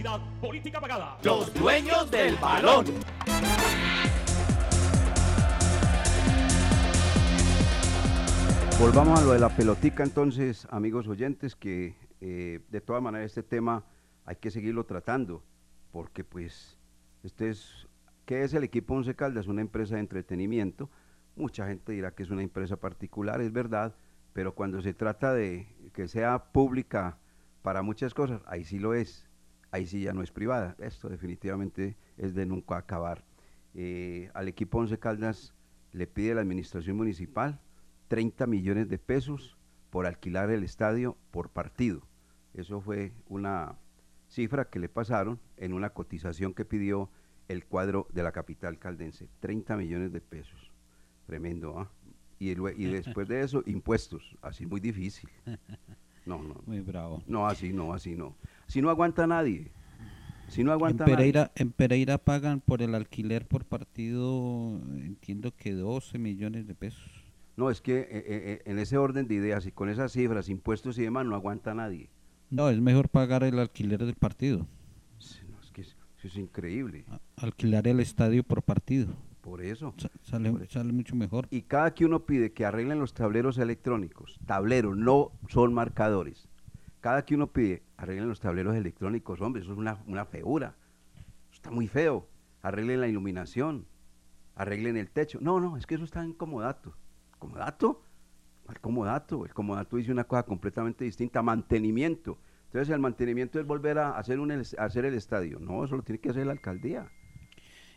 Publicidad política pagada. Los dueños del balón. Volvamos a lo de la pelotica entonces, amigos oyentes, que eh, de todas maneras este tema hay que seguirlo tratando, porque pues este es, ¿qué es el equipo Once Caldas? Una empresa de entretenimiento. Mucha gente dirá que es una empresa particular, es verdad, pero cuando se trata de que sea pública para muchas cosas, ahí sí lo es, ahí sí ya no es privada. Esto definitivamente es de nunca acabar. Eh, al equipo Once Caldas le pide la administración municipal 30 millones de pesos por alquilar el estadio por partido. Eso fue una cifra que le pasaron en una cotización que pidió el cuadro de la capital caldense. 30 millones de pesos. Tremendo, ¿ah? Y, lue- y después de eso, impuestos. Así muy difícil. No, no. Muy bravo. No, así no, así no. Si no aguanta nadie. Si no En aguanta nadie. Pereira, en Pereira pagan por el alquiler por partido, entiendo que 12 millones de pesos. No, es que eh, eh, eh, en ese orden de ideas y con esas cifras, impuestos y demás, no aguanta nadie. No, es mejor pagar el alquiler del partido. No, es que es, eso es increíble. Alquilar el estadio por partido. Por eso. Sa- Sale, sale mucho mejor. Y cada que uno pide que arreglen los tableros electrónicos, tableros, no son marcadores. Cada que uno pide arreglen los tableros electrónicos, hombre, eso es una, una feura. Eso está muy feo. Arreglen la iluminación, arreglen el techo. No, no, es que eso está en comodato. ¿Comodato? ¿Cuál comodato? El comodato dice una cosa completamente distinta, mantenimiento. Entonces el mantenimiento es volver a hacer, un, a hacer el estadio. No, eso lo tiene que hacer la alcaldía.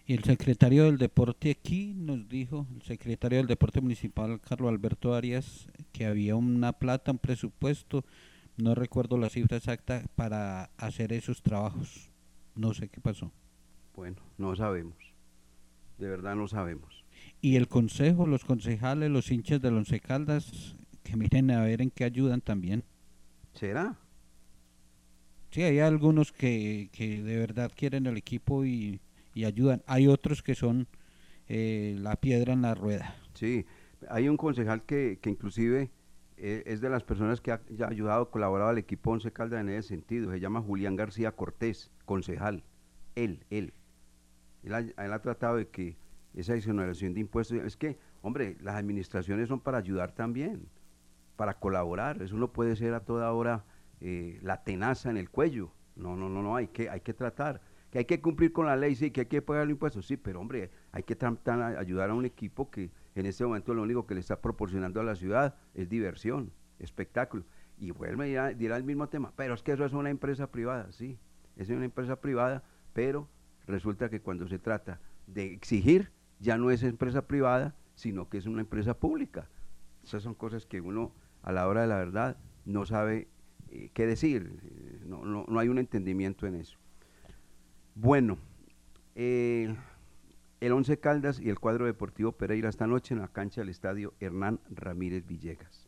Y el secretario del deporte aquí nos dijo, el secretario del deporte municipal, Carlos Alberto Arias, que había una plata, un presupuesto, no recuerdo la cifra exacta, para hacer esos trabajos. No sé qué pasó. Bueno, no sabemos. De verdad no sabemos. Y el consejo, los concejales, los hinchas del Once Caldas, que miren a ver en qué ayudan también. ¿Será? Sí, hay algunos que, que de verdad quieren el equipo y, y ayudan. Hay otros que son eh, la piedra en la rueda. Sí, hay un concejal que, que inclusive eh, es de las personas que ha, ya ayudado, colaborado al equipo Once Caldas en ese sentido. Se llama Julián García Cortés, concejal. Él, él. Él ha, él ha tratado de que esa exoneración de impuestos, es que, hombre, las administraciones son para ayudar también, para colaborar. Eso no puede ser a toda hora eh, la tenaza en el cuello. No, no, no, no, hay que, hay que tratar. Que hay que cumplir con la ley, sí, que hay que pagar los impuestos, sí, pero hombre, hay que ayudar a un equipo que en este momento lo único que le está proporcionando a la ciudad es diversión, espectáculo. Y vuelve dirá, dirá el mismo tema, pero es que eso es una empresa privada, sí, es una empresa privada, pero resulta que cuando se trata de exigir, ya no es empresa privada, sino que es una empresa pública. Esas son cosas que uno a la hora de la verdad no sabe eh, qué decir, eh, no, no, no hay un entendimiento en eso. Bueno, eh, el Once Caldas y el cuadro deportivo Pereira esta noche en la cancha del estadio Hernán Ramírez Villegas.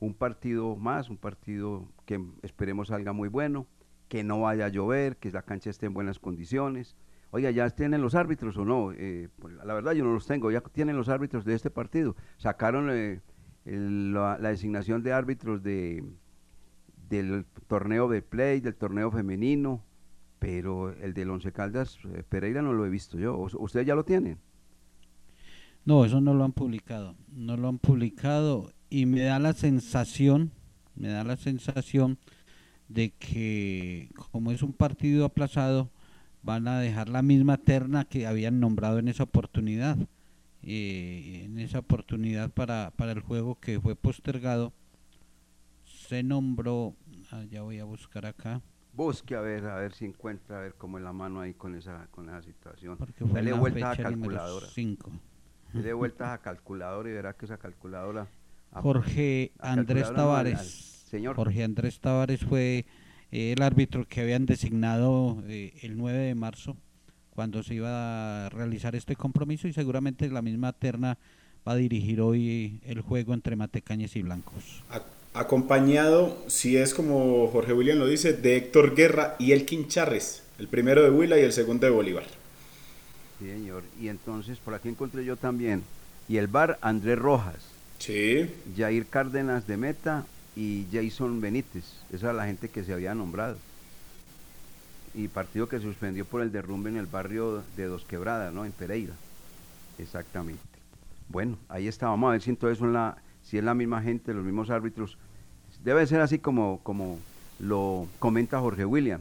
Un partido más, un partido que esperemos salga muy bueno, que no vaya a llover, que la cancha esté en buenas condiciones. Oiga, ¿ya tienen los árbitros o no? Eh, pues, la verdad yo no los tengo, ya tienen los árbitros de este partido. Sacaron eh, la, la designación de árbitros de, del torneo de play, del torneo femenino, pero el del Once Caldas eh, Pereira no lo he visto yo. ¿O- ¿Ustedes ya lo tienen? No, eso no lo han publicado. No lo han publicado y me da la sensación, me da la sensación de que como es un partido aplazado, van a dejar la misma terna que habían nombrado en esa oportunidad. Eh, en esa oportunidad para, para el juego que fue postergado, se nombró, ah, ya voy a buscar acá, Busque a ver, a ver si encuentra, a ver cómo es la mano ahí con esa, con esa situación. Porque fue Dale vueltas a calculadora. cinco. Dele vueltas a calculadora y verá que esa calculadora... a- Jorge a Andrés calculadora al- al Tavares. señor Jorge Andrés Tavares fue eh, el árbitro que habían designado eh, el 9 de marzo cuando se iba a realizar este compromiso y seguramente la misma terna va a dirigir hoy el juego entre Matecañes y Blancos. A- acompañado, si es como Jorge William lo dice, de Héctor Guerra y Elkin Charres, el primero de Huila y el segundo de Bolívar. Sí, señor. Y entonces, por aquí encontré yo también. Y el bar Andrés Rojas. Sí. Jair Cárdenas de Meta y Jason Benítez. Esa es la gente que se había nombrado. Y partido que se suspendió por el derrumbe en el barrio de Dos Quebradas, ¿no? En Pereira. Exactamente. Bueno, ahí está. Vamos a ver si entonces son la, si es la misma gente, los mismos árbitros. Debe ser así como, como lo comenta Jorge William.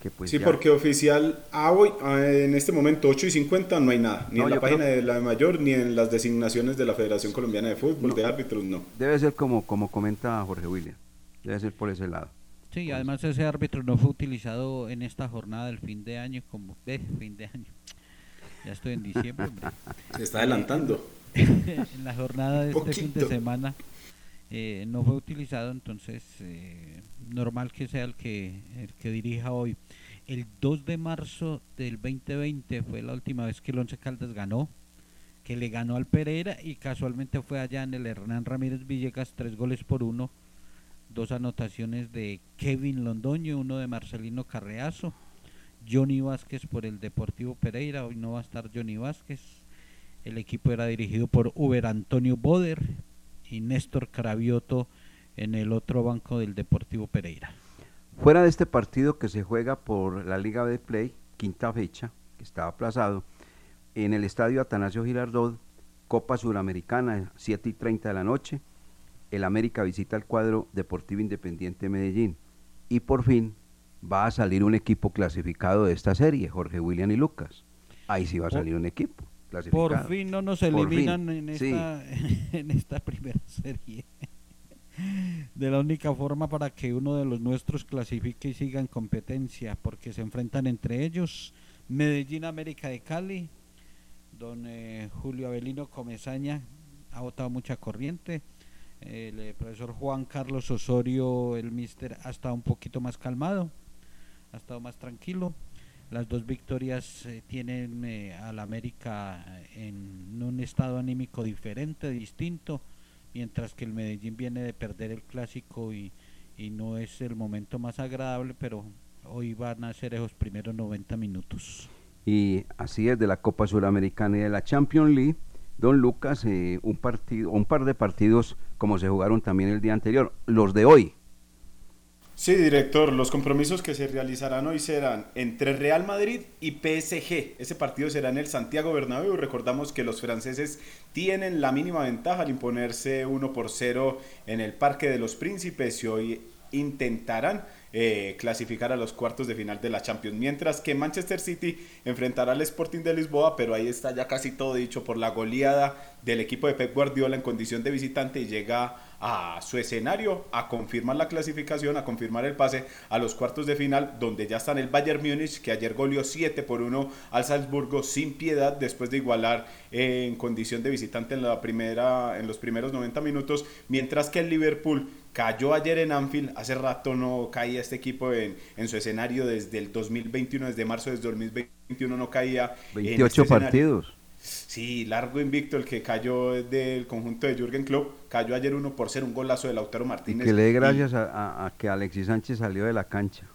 Que pues sí, ya- porque oficial a hoy, a- en este momento 8 y 50 no hay nada, ni No, en la página creo- de la mayor, ni en las designaciones de la Federación Colombiana de Fútbol, de árbitros, no. Debe ser como, como comenta Jorge William. Debe ser por ese lado. Sí, además ese árbitro no fue utilizado en esta jornada del fin de año como ve, fin de año. Ya estoy en diciembre. hombre. Se está adelantando. en la jornada de este fin de semana eh, no fue utilizado, entonces eh, normal que sea el que el que dirija hoy. El 2 de marzo del 2020 fue la última vez que el Once Caldas ganó, que le ganó al Pereira y casualmente fue allá en el Hernán Ramírez Villegas, tres goles por uno, dos anotaciones de Kevin Londoño, uno de Marcelino Carreazo, Johnny Vázquez por el Deportivo Pereira, hoy no va a estar Johnny Vázquez, El equipo era dirigido por Uber Antonio Boder y Néstor Cravioto en el otro banco del Deportivo Pereira. Fuera de este partido que se juega por la Liga de Play, quinta fecha, que estaba aplazado, en el estadio Atanasio Girardot, Copa Suramericana, 7 y 30 de la noche, el América visita el cuadro Deportivo Independiente Medellín. Y por fin va a salir un equipo clasificado de esta serie, Jorge William y Lucas. Ahí sí va a salir un equipo clasificado. Por fin no nos eliminan en esta, en esta primera serie. De la única forma para que uno de los nuestros clasifique y siga en competencia, porque se enfrentan entre ellos Medellín América de Cali, don eh, Julio Avelino Comezaña ha botado mucha corriente, el eh, profesor Juan Carlos Osorio, el mister, ha estado un poquito más calmado, ha estado más tranquilo. Las dos victorias eh, tienen al América en un estado anímico diferente, distinto, mientras que el Medellín viene de perder el clásico y, y no es el momento más agradable, pero hoy van a ser esos primeros 90 minutos. Y así es de la Copa Suramericana y de la Champions League, don Lucas, eh, un partido, un par de partidos como se jugaron también el día anterior, los de hoy. Sí, director, los compromisos que se realizarán hoy serán entre Real Madrid y PSG. Ese partido será en el Santiago Bernabéu. Recordamos que los franceses tienen la mínima ventaja al imponerse 1 por 0 en el Parque de los Príncipes y hoy intentarán eh, clasificar a los cuartos de final de la Champions. Mientras que Manchester City enfrentará al Sporting de Lisboa, pero ahí está ya casi todo dicho por la goleada del equipo de Pep Guardiola en condición de visitante y llega a su escenario a confirmar la clasificación, a confirmar el pase a los cuartos de final, donde ya están el Bayern Múnich, que ayer goleó 7 por 1 al Salzburgo sin piedad, después de igualar en condición de visitante en, la primera, en los primeros 90 minutos, mientras que el Liverpool cayó ayer en Anfield, hace rato no caía este equipo en, en su escenario desde el 2021, desde marzo del 2021 no caía. 28 este partidos. Sí, largo invicto el que cayó del conjunto de Jürgen Klopp, cayó ayer uno por ser un golazo de Lautaro Martínez. que le dé gracias a, a, que Alexis Sánchez salió de la cancha.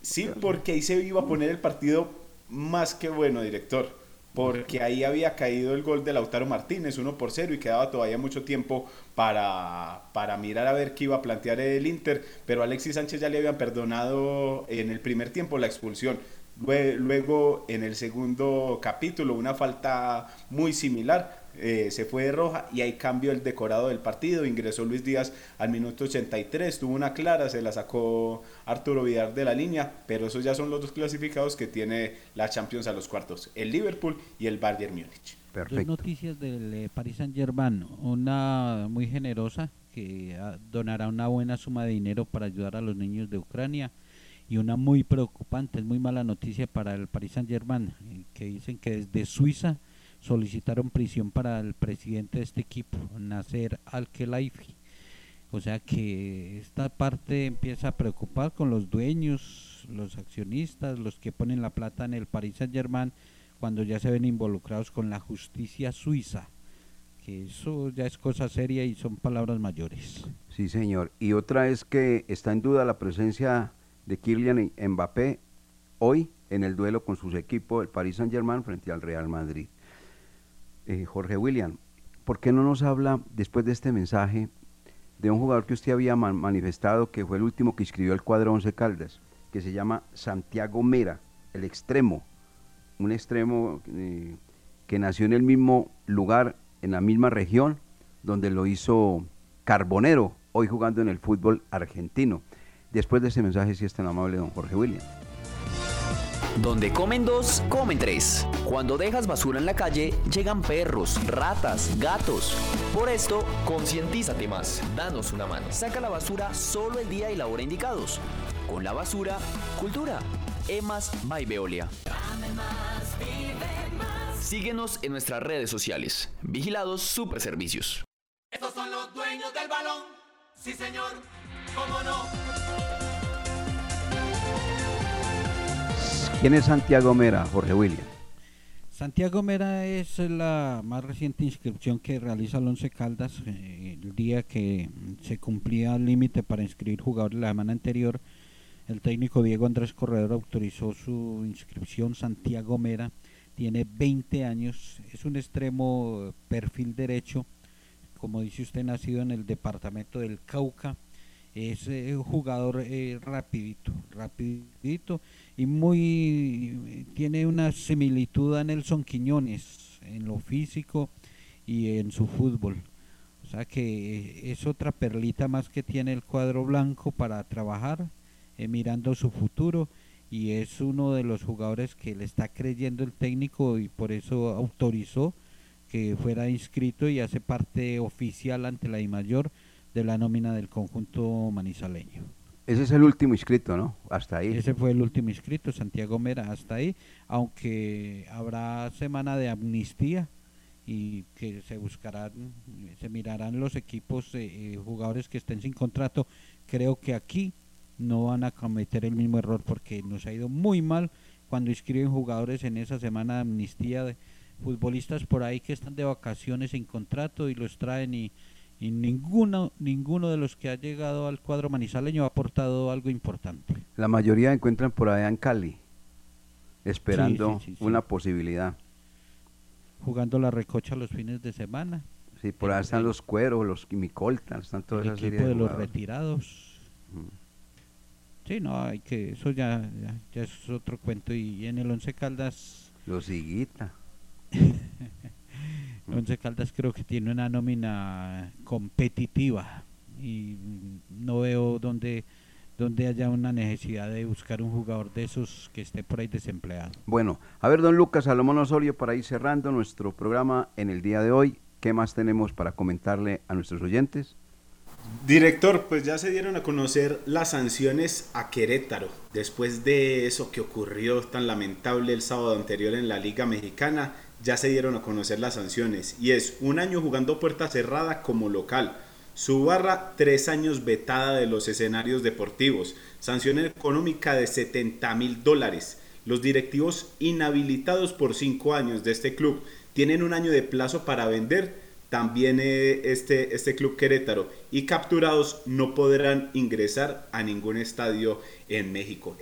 Sí, porque ahí se iba a poner el partido más que bueno, director porque ahí había caído el gol de Lautaro Martínez, 1 por 0, y quedaba todavía mucho tiempo para, para mirar a ver qué iba a plantear el Inter, pero Alexis Sánchez ya le habían perdonado en el primer tiempo la expulsión. Luego, en el segundo capítulo, una falta muy similar, eh, se fue de roja y ahí cambió el decorado del partido. Ingresó Luis Díaz al minuto 83, tuvo una clara, se la sacó Arturo Vidal de la línea, pero esos ya son los dos clasificados que tiene la Champions a los cuartos, el Liverpool y el Bayern Múnich. Dos noticias del eh, Paris Saint Germain, una muy generosa que ah, donará una buena suma de dinero para ayudar a los niños de Ucrania y una muy preocupante, es muy mala noticia para el Paris Saint Germain, eh, que dicen que desde Suiza solicitaron prisión para el presidente de este equipo, Nasser Al-Khelaifi. O sea que esta parte empieza a preocupar con los dueños, los accionistas, los que ponen la plata en el Paris Saint Germain cuando ya se ven involucrados con la justicia suiza. Que eso ya es cosa seria y son palabras mayores. Sí, señor. Y otra es que está en duda la presencia de Kylian Mbappé hoy en el duelo con sus equipos, el Paris Saint Germain frente al Real Madrid. Eh, Jorge William, ¿por qué no nos habla después de este mensaje de un jugador que usted había manifestado que fue el último que inscribió el cuadro 11 Caldas, que se llama Santiago Mera, el extremo, un extremo eh, que nació en el mismo lugar, en la misma región, donde lo hizo Carbonero, hoy jugando en el fútbol argentino. Después de ese mensaje, si es tan amable, don Jorge William. Donde comen dos, comen tres. Cuando dejas basura en la calle, llegan perros, ratas, gatos. Por esto, concientízate más. Danos una mano. Saca la basura solo el día y la hora indicados. Con la basura, cultura. Emas by Veolia. Síguenos en nuestras redes sociales. Vigilados Super Servicios. Estos son los dueños del balón. Sí, señor. ¿Cómo no? ¿Quién es Santiago Mera, Jorge William? Santiago Mera es la más reciente inscripción que realiza el Once Caldas. Eh, el día que se cumplía el límite para inscribir jugadores la semana anterior, el técnico Diego Andrés Corredor autorizó su inscripción. Santiago Mera tiene 20 años, es un extremo perfil derecho, como dice usted, nacido en el departamento del Cauca, es eh, un jugador eh, rapidito, rapidito y muy tiene una similitud a Nelson Quiñones en lo físico y en su fútbol. O sea que es otra perlita más que tiene el cuadro blanco para trabajar, eh, mirando su futuro y es uno de los jugadores que le está creyendo el técnico y por eso autorizó que fuera inscrito y hace parte oficial ante la I mayor de la nómina del conjunto manizaleño. Ese es el último inscrito, ¿no? Hasta ahí. Ese fue el último inscrito, Santiago Mera, hasta ahí, aunque habrá semana de amnistía y que se buscarán, se mirarán los equipos, eh, eh, jugadores que estén sin contrato. Creo que aquí no van a cometer el mismo error porque nos ha ido muy mal cuando inscriben jugadores en esa semana de amnistía de futbolistas por ahí que están de vacaciones sin contrato y los traen y y ninguno, ninguno de los que ha llegado al cuadro manizaleño ha aportado algo importante. La mayoría encuentran por allá en Cali, esperando una posibilidad. Jugando la recocha los fines de semana. Sí, por allá están los cueros, los quimicoltas, están todas el equipo de, los retirados. Sí, no, hay que, eso ya, ya, es otro cuento. Y en el Once Caldas... Los Higuita. Once Caldas creo que tiene una nómina competitiva y no veo donde donde haya una necesidad de buscar un jugador de esos que esté por ahí desempleado. Bueno, a ver, don Lucas Salomón Osorio, para ir cerrando nuestro programa en el día de hoy, ¿qué más tenemos para comentarle a nuestros oyentes? Director, pues ya se dieron a conocer las sanciones a Querétaro después de eso que ocurrió tan lamentable el sábado anterior en la Liga Mexicana ya se dieron a conocer las sanciones y es un año jugando puerta cerrada como local. Su barra, tres años vetada de los escenarios deportivos. Sanción económica de 70 mil dólares. Los directivos inhabilitados por cinco años de este club tienen un año de plazo para vender también eh, este, este club Querétaro y capturados no podrán ingresar a ningún estadio en México.